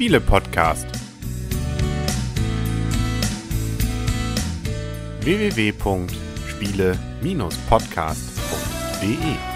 Spiele-Podcast. www.spiele-podcast.de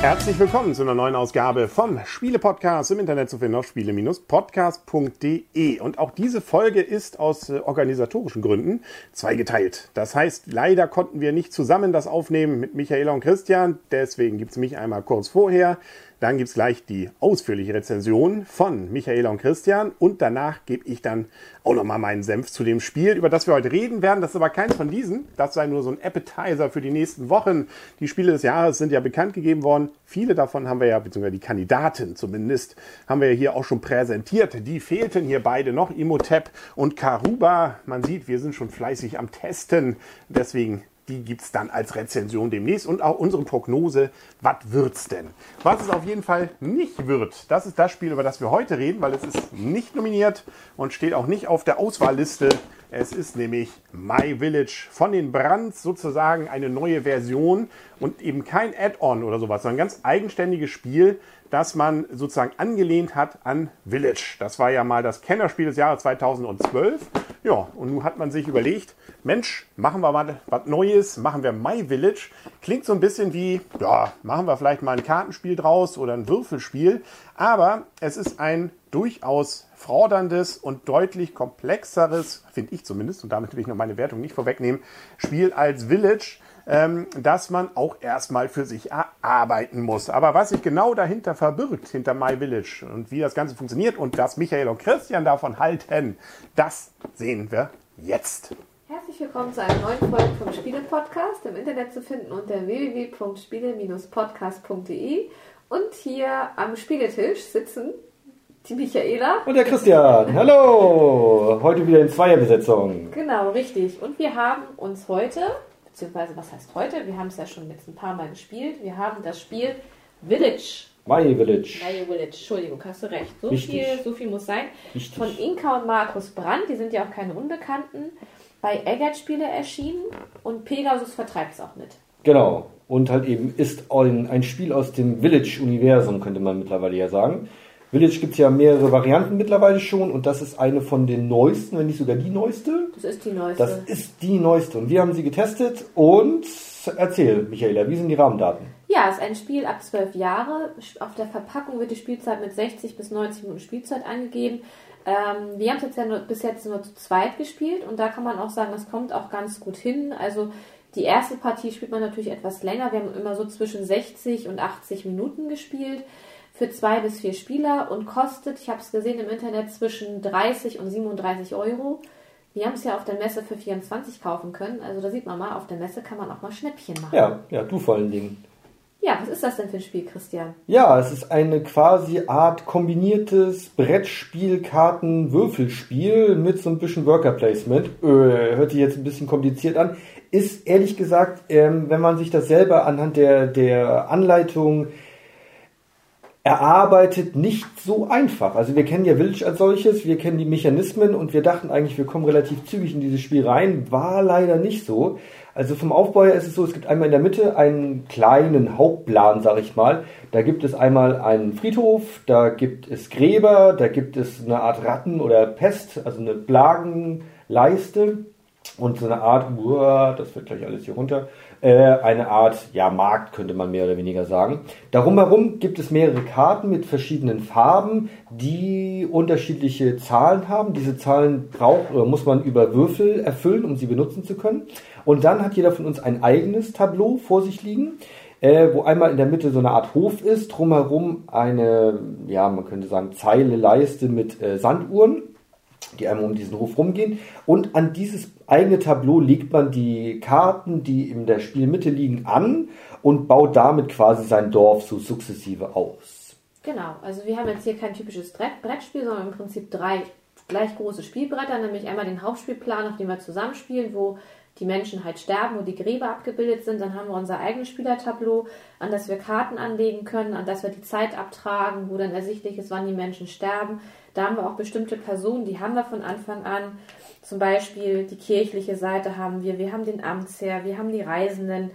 Herzlich willkommen zu einer neuen Ausgabe vom Spiele-Podcast im Internet zu finden auf spiele-podcast.de. Und auch diese Folge ist aus äh, organisatorischen Gründen zweigeteilt. Das heißt, leider konnten wir nicht zusammen das aufnehmen mit Michaela und Christian. Deswegen gibt es mich einmal kurz vorher. Dann gibt es gleich die ausführliche Rezension von Michaela und Christian und danach gebe ich dann auch nochmal meinen Senf zu dem Spiel, über das wir heute reden werden. Das ist aber keins von diesen. Das sei nur so ein Appetizer für die nächsten Wochen. Die Spiele des Jahres sind ja bekannt gegeben worden. Viele davon haben wir ja, beziehungsweise die Kandidaten zumindest, haben wir ja hier auch schon präsentiert. Die fehlten hier beide noch, Imhotep und Karuba. Man sieht, wir sind schon fleißig am Testen. Deswegen die gibt es dann als Rezension demnächst und auch unsere Prognose, was wird's denn? Was es auf jeden Fall nicht wird, das ist das Spiel, über das wir heute reden, weil es ist nicht nominiert und steht auch nicht auf der Auswahlliste. Es ist nämlich My Village von den Brands sozusagen eine neue Version und eben kein Add-on oder sowas, sondern ein ganz eigenständiges Spiel, das man sozusagen angelehnt hat an Village. Das war ja mal das Kennerspiel des Jahres 2012. Ja, und nun hat man sich überlegt, Mensch, machen wir mal was Neues, machen wir My Village. Klingt so ein bisschen wie, ja, machen wir vielleicht mal ein Kartenspiel draus oder ein Würfelspiel. Aber es ist ein durchaus forderndes und deutlich komplexeres, finde ich zumindest, und damit will ich noch meine Wertung nicht vorwegnehmen, Spiel als Village ähm, das man auch erstmal für sich erarbeiten muss. Aber was sich genau dahinter verbirgt, hinter My Village und wie das Ganze funktioniert und was Michael und Christian davon halten, das sehen wir jetzt. Herzlich willkommen zu einer neuen Folge vom Spiele-Podcast, im Internet zu finden unter www.spiele-podcast.de. Und hier am Spieletisch sitzen die Michaela. Und der Christian. Hallo! Heute wieder in Zweierbesetzung. Genau, richtig. Und wir haben uns heute beziehungsweise was heißt heute? Wir haben es ja schon jetzt ein paar Mal gespielt. Wir haben das Spiel Village. My Village. My Village, Entschuldigung, hast du recht. So, viel, so viel muss sein. Richtig. Von Inka und Markus Brandt, die sind ja auch keine Unbekannten, bei Eggert Spiele erschienen und Pegasus vertreibt es auch mit. Genau. Und halt eben ist ein, ein Spiel aus dem Village-Universum, könnte man mittlerweile ja sagen. Village gibt es ja mehrere Varianten mittlerweile schon und das ist eine von den neuesten, wenn nicht sogar die neueste. Das ist die neueste. Das ist die neueste und wir haben sie getestet und erzähl, Michaela, wie sind die Rahmendaten? Ja, es ist ein Spiel ab 12 Jahre. Auf der Verpackung wird die Spielzeit mit 60 bis 90 Minuten Spielzeit angegeben. Ähm, wir haben es jetzt ja nur, bis jetzt nur zu zweit gespielt und da kann man auch sagen, es kommt auch ganz gut hin. Also die erste Partie spielt man natürlich etwas länger. Wir haben immer so zwischen 60 und 80 Minuten gespielt für zwei bis vier Spieler und kostet, ich habe es gesehen im Internet, zwischen 30 und 37 Euro. Wir haben es ja auf der Messe für 24 kaufen können. Also da sieht man mal, auf der Messe kann man auch mal Schnäppchen machen. Ja, ja, du vor allen Dingen. Ja, was ist das denn für ein Spiel, Christian? Ja, es ist eine quasi Art kombiniertes Brettspiel-Karten-Würfelspiel mit so ein bisschen Worker Placement. Äh, hört sich jetzt ein bisschen kompliziert an. Ist ehrlich gesagt, ähm, wenn man sich das selber anhand der, der Anleitung erarbeitet nicht so einfach. Also wir kennen ja Village als solches, wir kennen die Mechanismen und wir dachten eigentlich, wir kommen relativ zügig in dieses Spiel rein. War leider nicht so. Also vom Aufbau her ist es so, es gibt einmal in der Mitte einen kleinen Hauptplan, sag ich mal. Da gibt es einmal einen Friedhof, da gibt es Gräber, da gibt es eine Art Ratten oder Pest, also eine Plagenleiste und so eine Art, uah, das wird gleich alles hier runter, äh, eine Art ja, Markt, könnte man mehr oder weniger sagen. Darum herum gibt es mehrere Karten mit verschiedenen Farben, die unterschiedliche Zahlen haben. Diese Zahlen braucht oder muss man über Würfel erfüllen, um sie benutzen zu können. Und dann hat jeder von uns ein eigenes Tableau vor sich liegen. Äh, wo einmal in der Mitte so eine Art Hof ist, drumherum eine, ja, man könnte sagen, Zeile, Leiste mit äh, Sanduhren die einmal um diesen Hof rumgehen. Und an dieses eigene Tableau legt man die Karten, die in der Spielmitte liegen, an und baut damit quasi sein Dorf so sukzessive aus. Genau, also wir haben jetzt hier kein typisches Brettspiel, sondern im Prinzip drei gleich große Spielbretter, nämlich einmal den Hauptspielplan, auf dem wir zusammenspielen, wo die Menschen halt sterben, wo die Gräber abgebildet sind. Dann haben wir unser eigenes Spielertableau, an das wir Karten anlegen können, an das wir die Zeit abtragen, wo dann ersichtlich ist, wann die Menschen sterben. Da haben wir auch bestimmte Personen, die haben wir von Anfang an. Zum Beispiel die kirchliche Seite haben wir, wir haben den Amtsherr, wir haben die Reisenden.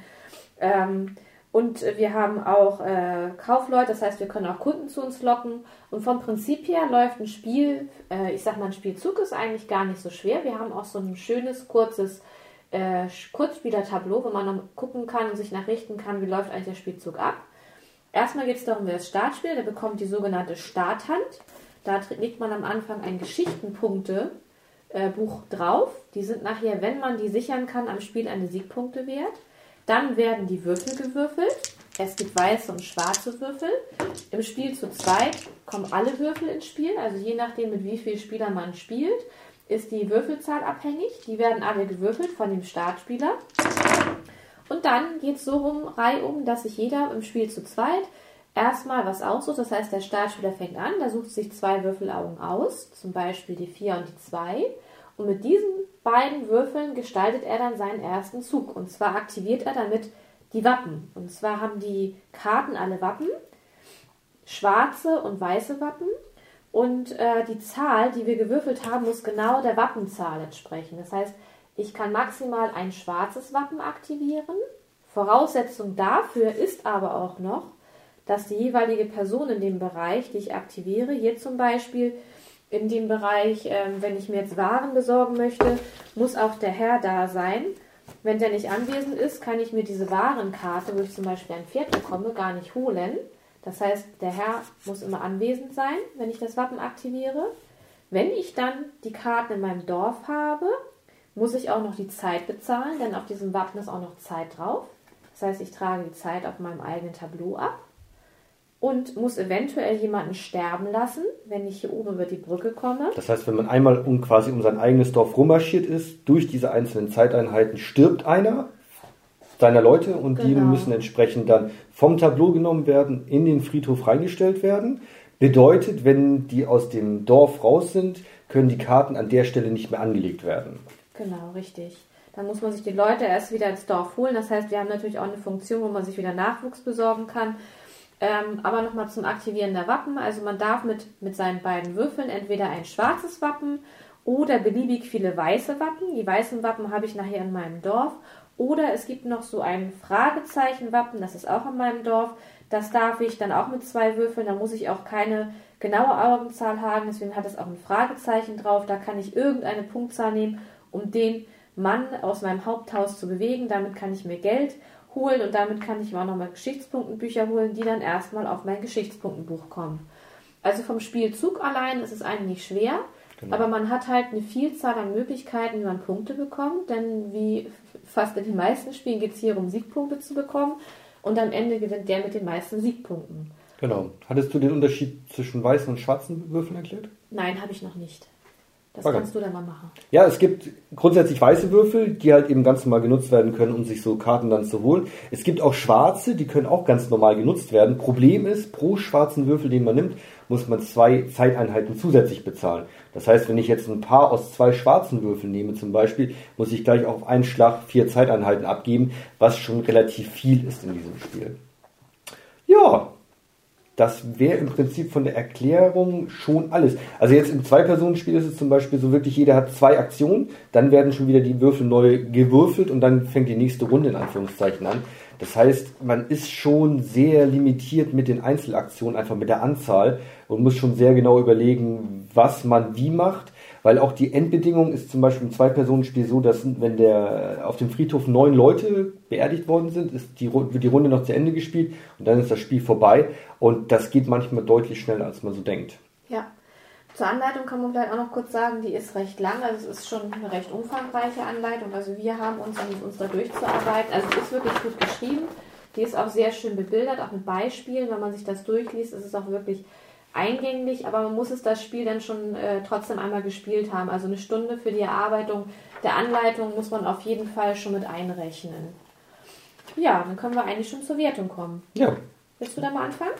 Ähm, Und wir haben auch äh, Kaufleute, das heißt, wir können auch Kunden zu uns locken. Und vom Prinzip her läuft ein Spiel, äh, ich sag mal, ein Spielzug ist eigentlich gar nicht so schwer. Wir haben auch so ein schönes, kurzes äh, Kurzspielertableau, wo man dann gucken kann und sich nachrichten kann, wie läuft eigentlich der Spielzug ab. Erstmal geht es darum, wer das Startspiel, der bekommt die sogenannte Starthand. Da legt man am Anfang ein Geschichtenpunktebuch äh, drauf. Die sind nachher, wenn man die sichern kann, am Spiel eine Siegpunkte wert. Dann werden die Würfel gewürfelt. Es gibt weiße und schwarze Würfel. Im Spiel zu zweit kommen alle Würfel ins Spiel. Also je nachdem, mit wie vielen Spielern man spielt, ist die Würfelzahl abhängig. Die werden alle gewürfelt von dem Startspieler. Und dann geht es so rum, reihum, dass sich jeder im Spiel zu zweit erstmal was aussucht. Das heißt, der Startspieler fängt an, der sucht sich zwei Würfelaugen aus, zum Beispiel die 4 und die 2. Und mit diesen beiden Würfeln gestaltet er dann seinen ersten Zug. Und zwar aktiviert er damit die Wappen. Und zwar haben die Karten alle Wappen, schwarze und weiße Wappen. Und äh, die Zahl, die wir gewürfelt haben, muss genau der Wappenzahl entsprechen. Das heißt, ich kann maximal ein schwarzes Wappen aktivieren. Voraussetzung dafür ist aber auch noch, dass die jeweilige Person in dem Bereich, die ich aktiviere, hier zum Beispiel in dem Bereich, ähm, wenn ich mir jetzt Waren besorgen möchte, muss auch der Herr da sein. Wenn der nicht anwesend ist, kann ich mir diese Warenkarte, wo ich zum Beispiel ein Pferd bekomme, gar nicht holen. Das heißt, der Herr muss immer anwesend sein, wenn ich das Wappen aktiviere. Wenn ich dann die Karten in meinem Dorf habe, muss ich auch noch die Zeit bezahlen, denn auf diesem Wappen ist auch noch Zeit drauf. Das heißt, ich trage die Zeit auf meinem eigenen Tableau ab und muss eventuell jemanden sterben lassen, wenn ich hier oben über die Brücke komme. Das heißt, wenn man einmal um quasi um sein eigenes Dorf rummarschiert ist, durch diese einzelnen Zeiteinheiten stirbt einer seiner Leute und genau. die müssen entsprechend dann vom Tableau genommen werden, in den Friedhof reingestellt werden. Bedeutet, wenn die aus dem Dorf raus sind, können die Karten an der Stelle nicht mehr angelegt werden. Genau, richtig. Dann muss man sich die Leute erst wieder ins Dorf holen. Das heißt, wir haben natürlich auch eine Funktion, wo man sich wieder Nachwuchs besorgen kann. Ähm, aber nochmal zum Aktivieren der Wappen. Also man darf mit, mit seinen beiden Würfeln entweder ein schwarzes Wappen oder beliebig viele weiße Wappen. Die weißen Wappen habe ich nachher in meinem Dorf. Oder es gibt noch so ein Fragezeichenwappen, das ist auch in meinem Dorf. Das darf ich dann auch mit zwei Würfeln. Da muss ich auch keine genaue Augenzahl haben. Deswegen hat es auch ein Fragezeichen drauf. Da kann ich irgendeine Punktzahl nehmen, um den Mann aus meinem Haupthaus zu bewegen. Damit kann ich mir Geld holen und damit kann ich mir auch nochmal Geschichtspunktenbücher holen, die dann erstmal auf mein Geschichtspunktenbuch kommen. Also vom Spielzug allein ist es eigentlich schwer, genau. aber man hat halt eine Vielzahl an Möglichkeiten, wie man Punkte bekommt, denn wie fast in den meisten Spielen geht es hier um Siegpunkte zu bekommen und am Ende gewinnt der mit den meisten Siegpunkten. Genau. Hattest du den Unterschied zwischen weißen und schwarzen Würfeln erklärt? Nein, habe ich noch nicht. Das okay. kannst du dann mal machen. Ja, es gibt grundsätzlich weiße Würfel, die halt eben ganz normal genutzt werden können, um sich so Karten dann zu holen. Es gibt auch schwarze, die können auch ganz normal genutzt werden. Problem ist, pro schwarzen Würfel, den man nimmt, muss man zwei Zeiteinheiten zusätzlich bezahlen. Das heißt, wenn ich jetzt ein Paar aus zwei schwarzen Würfeln nehme zum Beispiel, muss ich gleich auf einen Schlag vier Zeiteinheiten abgeben, was schon relativ viel ist in diesem Spiel. Ja, das wäre im Prinzip von der Erklärung schon alles. Also jetzt im Zwei-Personen-Spiel ist es zum Beispiel so wirklich, jeder hat zwei Aktionen, dann werden schon wieder die Würfel neu gewürfelt und dann fängt die nächste Runde in Anführungszeichen an. Das heißt, man ist schon sehr limitiert mit den Einzelaktionen, einfach mit der Anzahl und muss schon sehr genau überlegen, was man wie macht weil auch die Endbedingung ist zum Beispiel im Zwei-Personen-Spiel so, dass wenn der auf dem Friedhof neun Leute beerdigt worden sind, ist die, wird die Runde noch zu Ende gespielt und dann ist das Spiel vorbei. Und das geht manchmal deutlich schneller, als man so denkt. Ja. Zur Anleitung kann man vielleicht auch noch kurz sagen, die ist recht lang, also es ist schon eine recht umfangreiche Anleitung. Also wir haben uns an uns da durchzuarbeiten. Also es ist wirklich gut geschrieben. Die ist auch sehr schön bebildert, auch mit Beispielen. Wenn man sich das durchliest, ist es auch wirklich eingänglich, aber man muss es das Spiel dann schon äh, trotzdem einmal gespielt haben. Also eine Stunde für die Erarbeitung der Anleitung muss man auf jeden Fall schon mit einrechnen. Ja, dann können wir eigentlich schon zur Wertung kommen. Ja. Willst du da mal anfangen?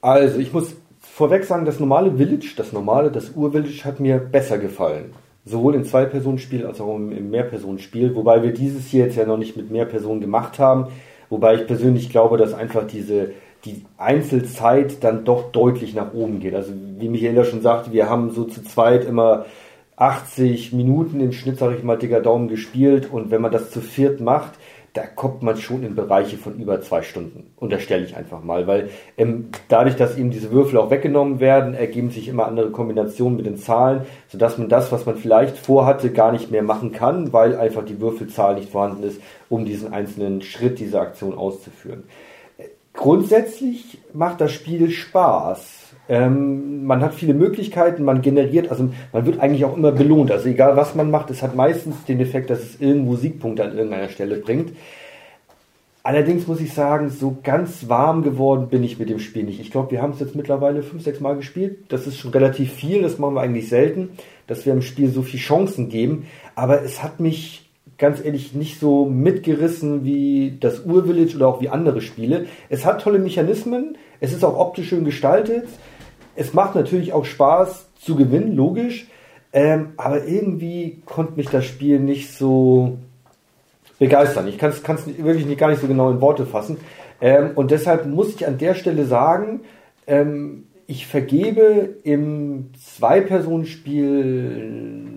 Also ich muss vorweg sagen, das normale Village, das normale, das Ur-Village hat mir besser gefallen. Sowohl im Zwei-Personen-Spiel als auch im Mehr-Personen-Spiel, wobei wir dieses hier jetzt ja noch nicht mit mehr Personen gemacht haben. Wobei ich persönlich glaube, dass einfach diese die Einzelzeit dann doch deutlich nach oben geht. Also wie Michaela schon sagte, wir haben so zu zweit immer 80 Minuten im Schnitt, sage ich mal, dicker Daumen gespielt und wenn man das zu viert macht, da kommt man schon in Bereiche von über zwei Stunden. Unterstelle ich einfach mal, weil ähm, dadurch, dass eben diese Würfel auch weggenommen werden, ergeben sich immer andere Kombinationen mit den Zahlen, sodass man das, was man vielleicht vorhatte, gar nicht mehr machen kann, weil einfach die Würfelzahl nicht vorhanden ist, um diesen einzelnen Schritt dieser Aktion auszuführen. Grundsätzlich macht das Spiel Spaß. Ähm, man hat viele Möglichkeiten, man generiert, also man wird eigentlich auch immer belohnt. Also egal was man macht, es hat meistens den Effekt, dass es irgendwo Siegpunkte an irgendeiner Stelle bringt. Allerdings muss ich sagen, so ganz warm geworden bin ich mit dem Spiel nicht. Ich glaube, wir haben es jetzt mittlerweile fünf, sechs Mal gespielt. Das ist schon relativ viel, das machen wir eigentlich selten, dass wir im Spiel so viele Chancen geben. Aber es hat mich ganz ehrlich nicht so mitgerissen wie das Ur-Village oder auch wie andere Spiele. Es hat tolle Mechanismen, es ist auch optisch schön gestaltet. Es macht natürlich auch Spaß zu gewinnen, logisch. Ähm, aber irgendwie konnte mich das Spiel nicht so begeistern. Ich kann es wirklich nicht, gar nicht so genau in Worte fassen. Ähm, und deshalb muss ich an der Stelle sagen, ähm, ich vergebe im Zwei-Personen-Spiel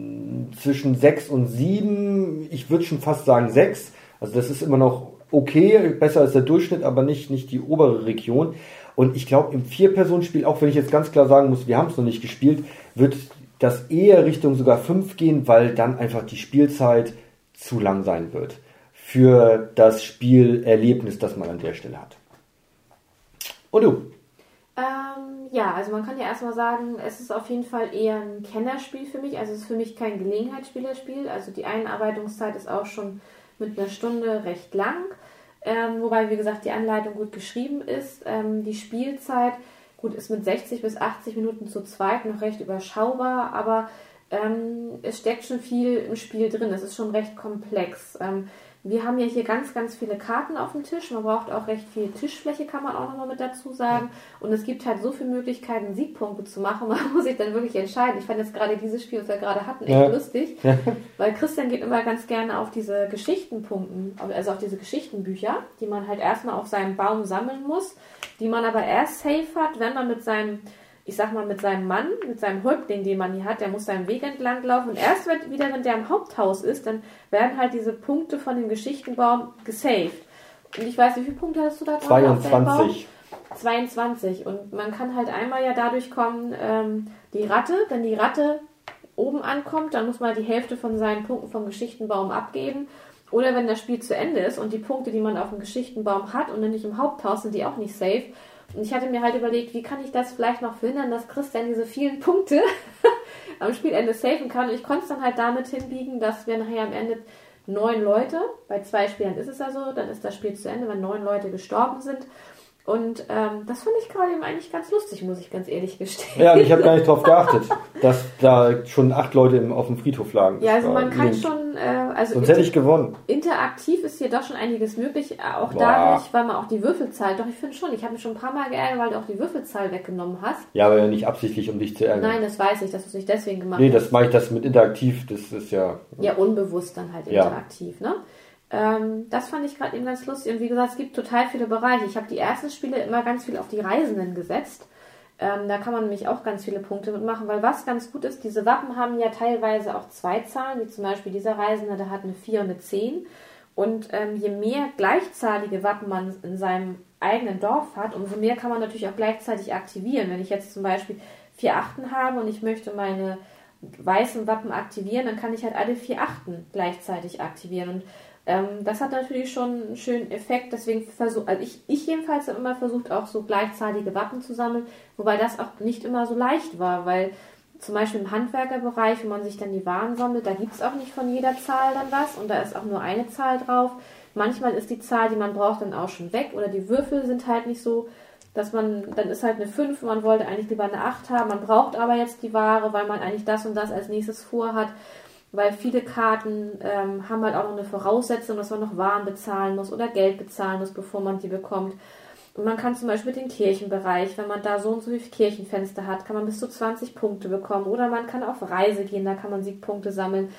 zwischen sechs und sieben. Ich würde schon fast sagen sechs. Also das ist immer noch okay, besser als der Durchschnitt, aber nicht, nicht die obere Region. Und ich glaube, im Vier-Personen-Spiel, auch wenn ich jetzt ganz klar sagen muss, wir haben es noch nicht gespielt, wird das eher Richtung sogar 5 gehen, weil dann einfach die Spielzeit zu lang sein wird für das Spielerlebnis, das man an der Stelle hat. Und du? Ähm, ja, also man kann ja erstmal sagen, es ist auf jeden Fall eher ein Kennerspiel für mich. Also es ist für mich kein Gelegenheitsspielerspiel. Also die Einarbeitungszeit ist auch schon mit einer Stunde recht lang. Ähm, wobei, wie gesagt, die Anleitung gut geschrieben ist. Ähm, die Spielzeit, gut, ist mit 60 bis 80 Minuten zu zweit noch recht überschaubar, aber ähm, es steckt schon viel im Spiel drin. Es ist schon recht komplex. Wir haben ja hier ganz, ganz viele Karten auf dem Tisch. Man braucht auch recht viel Tischfläche, kann man auch nochmal mit dazu sagen. Und es gibt halt so viele Möglichkeiten, Siegpunkte zu machen. Man muss sich dann wirklich entscheiden. Ich fand jetzt gerade dieses Spiel, was wir gerade hatten, echt ja. lustig. Ja. Weil Christian geht immer ganz gerne auf diese Geschichtenpunkten, also auf diese Geschichtenbücher, die man halt erstmal auf seinem Baum sammeln muss, die man aber erst safe hat, wenn man mit seinem ich sag mal, mit seinem Mann, mit seinem Häuptling, den man hier hat, der muss seinen Weg entlang laufen. Und erst wieder, wenn der im Haupthaus ist, dann werden halt diese Punkte von dem Geschichtenbaum gesaved. Und ich weiß, wie viele Punkte hast du da 22. 22. Und man kann halt einmal ja dadurch kommen, ähm, die Ratte, wenn die Ratte oben ankommt, dann muss man die Hälfte von seinen Punkten vom Geschichtenbaum abgeben. Oder wenn das Spiel zu Ende ist und die Punkte, die man auf dem Geschichtenbaum hat und dann nicht im Haupthaus sind, die auch nicht safe, und ich hatte mir halt überlegt, wie kann ich das vielleicht noch verhindern, dass Christian diese vielen Punkte am Spielende safen kann. Und ich konnte es dann halt damit hinbiegen, dass wir nachher am Ende neun Leute, bei zwei Spielern ist es ja so, dann ist das Spiel zu Ende, wenn neun Leute gestorben sind. Und ähm, das fand ich gerade eben eigentlich ganz lustig, muss ich ganz ehrlich gestehen. Ja, und ich habe gar nicht darauf geachtet, dass da schon acht Leute im, auf dem Friedhof lagen. Ja, also man kann schon, äh, also sonst hätte ich gewonnen. Interaktiv ist hier doch schon einiges möglich, äh, auch Boah. dadurch, weil man auch die Würfelzahl, doch ich finde schon, ich habe mich schon ein paar Mal geärgert, weil du auch die Würfelzahl weggenommen hast. Ja, aber ja nicht absichtlich, um dich zu ärgern. Nein, das weiß ich, dass du es nicht deswegen gemacht nee, hast. Nee, das mache ich das mit interaktiv, das ist ja... Ja, unbewusst dann halt interaktiv, ja. ne? Ähm, das fand ich gerade eben ganz lustig. Und wie gesagt, es gibt total viele Bereiche. Ich habe die ersten Spiele immer ganz viel auf die Reisenden gesetzt. Ähm, da kann man nämlich auch ganz viele Punkte mitmachen, weil was ganz gut ist, diese Wappen haben ja teilweise auch zwei Zahlen, wie zum Beispiel dieser Reisende, der hat eine 4 und eine 10. Und ähm, je mehr gleichzahlige Wappen man in seinem eigenen Dorf hat, umso mehr kann man natürlich auch gleichzeitig aktivieren. Wenn ich jetzt zum Beispiel vier Achten habe und ich möchte meine weißen Wappen aktivieren, dann kann ich halt alle vier Achten gleichzeitig aktivieren. Und ähm, das hat natürlich schon einen schönen Effekt, deswegen versuche, also ich, ich jedenfalls habe immer versucht, auch so gleichzeitige Wappen zu sammeln, wobei das auch nicht immer so leicht war, weil zum Beispiel im Handwerkerbereich, wenn man sich dann die Waren sammelt, da gibt es auch nicht von jeder Zahl dann was und da ist auch nur eine Zahl drauf. Manchmal ist die Zahl, die man braucht, dann auch schon weg oder die Würfel sind halt nicht so, dass man, dann ist halt eine 5, man wollte eigentlich lieber eine 8 haben, man braucht aber jetzt die Ware, weil man eigentlich das und das als nächstes vorhat weil viele Karten ähm, haben halt auch noch eine Voraussetzung, dass man noch Waren bezahlen muss oder Geld bezahlen muss, bevor man die bekommt. Und man kann zum Beispiel den Kirchenbereich, wenn man da so und so viele Kirchenfenster hat, kann man bis zu 20 Punkte bekommen. Oder man kann auf Reise gehen, da kann man Siegpunkte sammeln.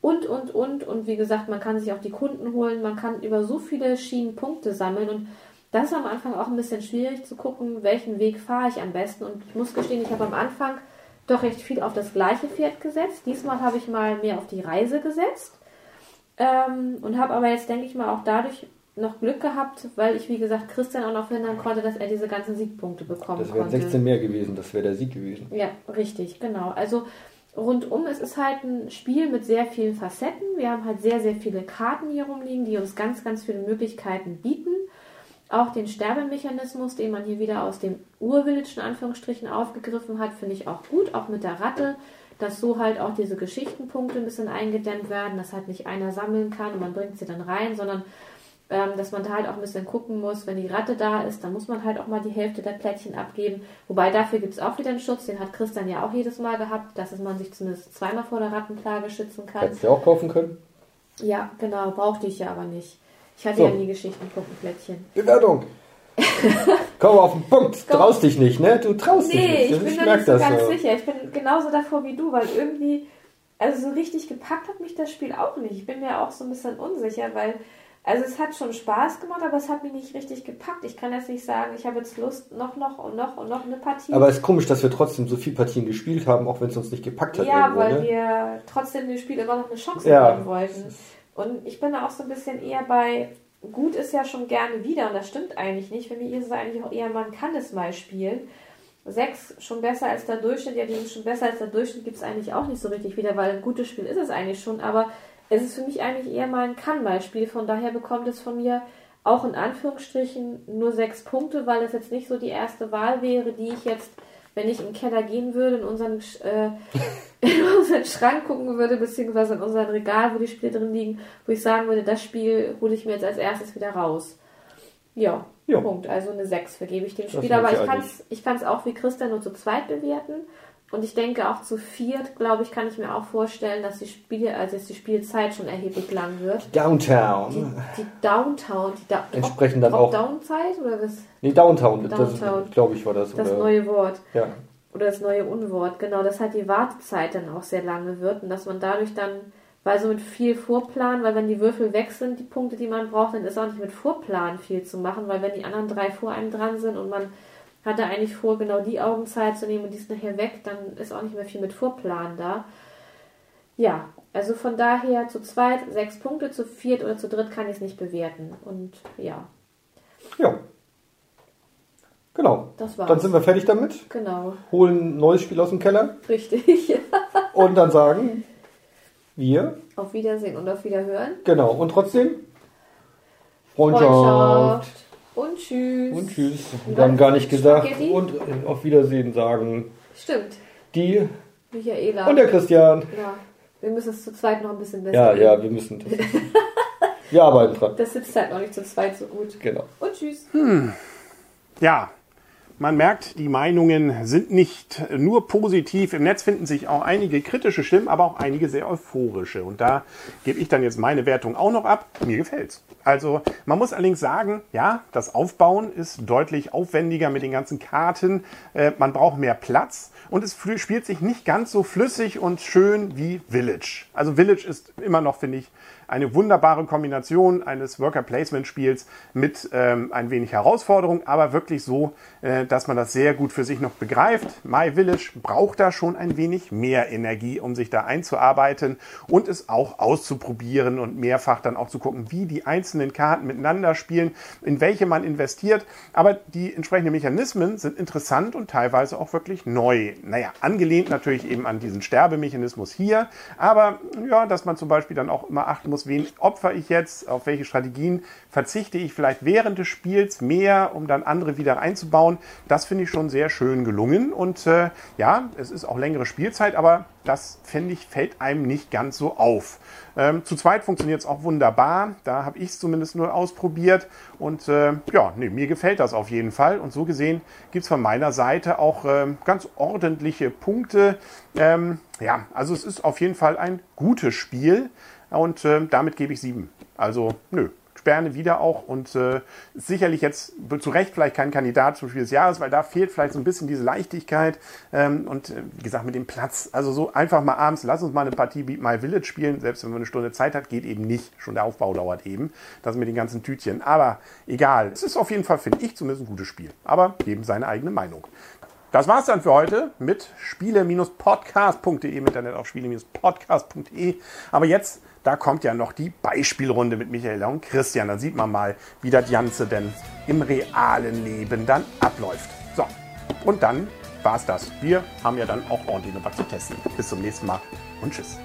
Und, und, und. Und wie gesagt, man kann sich auch die Kunden holen. Man kann über so viele Schienen Punkte sammeln. Und das ist am Anfang auch ein bisschen schwierig zu gucken, welchen Weg fahre ich am besten. Und ich muss gestehen, ich habe am Anfang doch recht viel auf das gleiche Pferd gesetzt. Diesmal habe ich mal mehr auf die Reise gesetzt. Ähm, und habe aber jetzt, denke ich mal, auch dadurch noch Glück gehabt, weil ich, wie gesagt, Christian auch noch verhindern konnte, dass er diese ganzen Siegpunkte bekommen Das wären konnte. 16 mehr gewesen, das wäre der Sieg gewesen. Ja, richtig, genau. Also rundum, es ist halt ein Spiel mit sehr vielen Facetten. Wir haben halt sehr, sehr viele Karten hier rumliegen, die uns ganz, ganz viele Möglichkeiten bieten. Auch den Sterbemechanismus, den man hier wieder aus dem Urvillage in Anführungsstrichen aufgegriffen hat, finde ich auch gut, auch mit der Ratte, dass so halt auch diese Geschichtenpunkte ein bisschen eingedämmt werden, dass halt nicht einer sammeln kann und man bringt sie dann rein, sondern ähm, dass man da halt auch ein bisschen gucken muss, wenn die Ratte da ist, dann muss man halt auch mal die Hälfte der Plättchen abgeben. Wobei dafür gibt es auch wieder einen Schutz, den hat Christian ja auch jedes Mal gehabt, dass man sich zumindest zweimal vor der Rattenplage schützen kann. Hättest du auch kaufen können? Ja, genau, brauchte ich ja aber nicht. Ich hatte So. ja nie Geschichtenpunkenplättchen. Bewertung! Komm auf den Punkt! Komm. Traust dich nicht, ne? Du traust dich Nee, nicht. ich bin da merk nicht so das ganz so. sicher. Ich bin genauso davor wie du, weil irgendwie, also so richtig gepackt hat mich das Spiel auch nicht. Ich bin mir auch so ein bisschen unsicher, weil, also es hat schon Spaß gemacht, aber es hat mich nicht richtig gepackt. Ich kann jetzt nicht sagen, ich habe jetzt Lust, noch, noch und noch und noch eine Partie. Aber es ist komisch, dass wir trotzdem so viele Partien gespielt haben, auch wenn es uns nicht gepackt hat. ja, irgendwo, weil ne? wir trotzdem dem Spiel immer noch eine Chance Ja. geben wollten. Und ich bin da auch so ein bisschen eher bei, gut ist ja schon gerne wieder, und das stimmt eigentlich nicht. Für mich ist es eigentlich auch eher, man kann es mal spielen. Sechs schon besser als der Durchschnitt, ja, die sind schon besser als der Durchschnitt gibt es eigentlich auch nicht so richtig wieder, weil ein gutes Spiel ist es eigentlich schon, aber es ist für mich eigentlich eher mal ein Kann-mal-Spiel, von daher bekommt es von mir auch in Anführungsstrichen nur sechs Punkte, weil es jetzt nicht so die erste Wahl wäre, die ich jetzt, wenn ich im Keller gehen würde, in unseren, äh, in unseren Schrank gucken würde, beziehungsweise in unseren Regal, wo die Spiele drin liegen, wo ich sagen würde, das Spiel hole ich mir jetzt als erstes wieder raus. Ja, Ja. Punkt. Also eine 6 vergebe ich dem Das Spiel. Aber ich kann es ich kann's auch wie Christian nur zu zweit bewerten. Und ich denke auch zu viert, glaube ich, kann ich mir auch vorstellen, dass die Spiele, also dass die Spielzeit schon erheblich lang wird. Die, Downtown. die Downtown, die da Entsprechend dann auch- Downside oder was? Nee, Downtown, Downtown. glaube ich war das. Das oder? neue Wort. Ja. Oder das neue Unwort, genau, dass halt die Wartezeit dann auch sehr lange wird und dass man dadurch dann, weil so mit viel Vorplan, weil wenn die Würfel weg sind, die Punkte, die man braucht, dann ist auch nicht mit Vorplan viel zu machen, weil wenn die anderen drei vor einem dran sind und man hatte eigentlich vor, genau die Augenzeit zu nehmen und die ist nachher weg, dann ist auch nicht mehr viel mit Vorplan da. Ja, also von daher zu zweit sechs Punkte, zu viert oder zu dritt kann ich es nicht bewerten. Und ja, Ja. Genau. das war's. Dann sind wir fertig damit, genau, holen ein neues Spiel aus dem Keller richtig. und dann sagen wir, auf Wiedersehen und auf Wiederhören. genau, und trotzdem Freundschaft. Freundschaft. Und tschüss. Und tschüss. Und Wir haben dann gar nicht gesagt Spaghetti? und äh, auf Wiedersehen sagen Stimmt. die Michaela. und der Christian. ja. Wir müssen es zu zweit noch ein bisschen besser Ja, üben. ja, wir müssen das. wir arbeiten dran. Das sitzt halt noch nicht zu zweit so gut. Genau. Und tschüss. Ja, man merkt, die Meinungen sind nicht nur positiv. Im Netz finden sich auch einige kritische Stimmen, aber auch einige sehr euphorische. Und da gebe ich dann jetzt meine Wertung auch noch ab. Mir gefällt's. Also man muss allerdings sagen, ja, das Aufbauen ist deutlich aufwendiger mit den ganzen Karten. Äh, man braucht mehr Platz und es spielt sich nicht ganz so flüssig und schön wie Village. Also Village ist immer noch, finde ich, eine wunderbare Kombination eines Worker-Placement-Spiels mit ähm, ein wenig Herausforderung, aber wirklich so, äh, dass man das sehr gut für sich noch begreift. My Village braucht da schon ein wenig mehr Energie, um sich da einzuarbeiten und es auch auszuprobieren und mehrfach dann auch zu gucken, wie die einzelnen Karten miteinander spielen, in welche man investiert. Aber die entsprechenden Mechanismen sind interessant und teilweise auch wirklich neu. Naja, angelehnt natürlich eben an diesen Sterbemechanismus hier, aber ja, dass man zum Beispiel dann auch immer achten muss, wen opfer ich jetzt, auf welche Strategien verzichte ich vielleicht während des Spiels mehr, um dann andere wieder einzubauen. Das finde ich schon sehr schön gelungen und äh, ja, es ist auch längere Spielzeit, aber das finde ich fällt einem nicht ganz so auf. Ähm, zu zweit funktioniert es auch wunderbar. Da habe ich es zumindest nur ausprobiert. Und äh, ja, nee, mir gefällt das auf jeden Fall. Und so gesehen gibt es von meiner Seite auch ähm, ganz ordentliche Punkte. Ähm, ja, also es ist auf jeden Fall ein gutes Spiel. Und ähm, damit gebe ich sieben. Also, nö. Sterne wieder auch und äh, sicherlich jetzt zu Recht vielleicht kein Kandidat zum Spiel des Jahres, weil da fehlt vielleicht so ein bisschen diese Leichtigkeit ähm, und äh, wie gesagt mit dem Platz. Also so einfach mal abends, lass uns mal eine Partie Beat My Village spielen, selbst wenn man eine Stunde Zeit hat, geht eben nicht. Schon der Aufbau dauert eben. Das mit den ganzen Tütchen. Aber egal, es ist auf jeden Fall, finde ich, zumindest ein gutes Spiel. Aber jedem seine eigene Meinung. Das war's dann für heute mit spiele-podcast.de, im Internet auf spiele-podcast.de. Aber jetzt Da kommt ja noch die Beispielrunde mit Michaela und Christian. Dann sieht man mal, wie das Ganze denn im realen Leben dann abläuft. So, und dann war es das. Wir haben ja dann auch ordentlich was zu testen. Bis zum nächsten Mal und tschüss.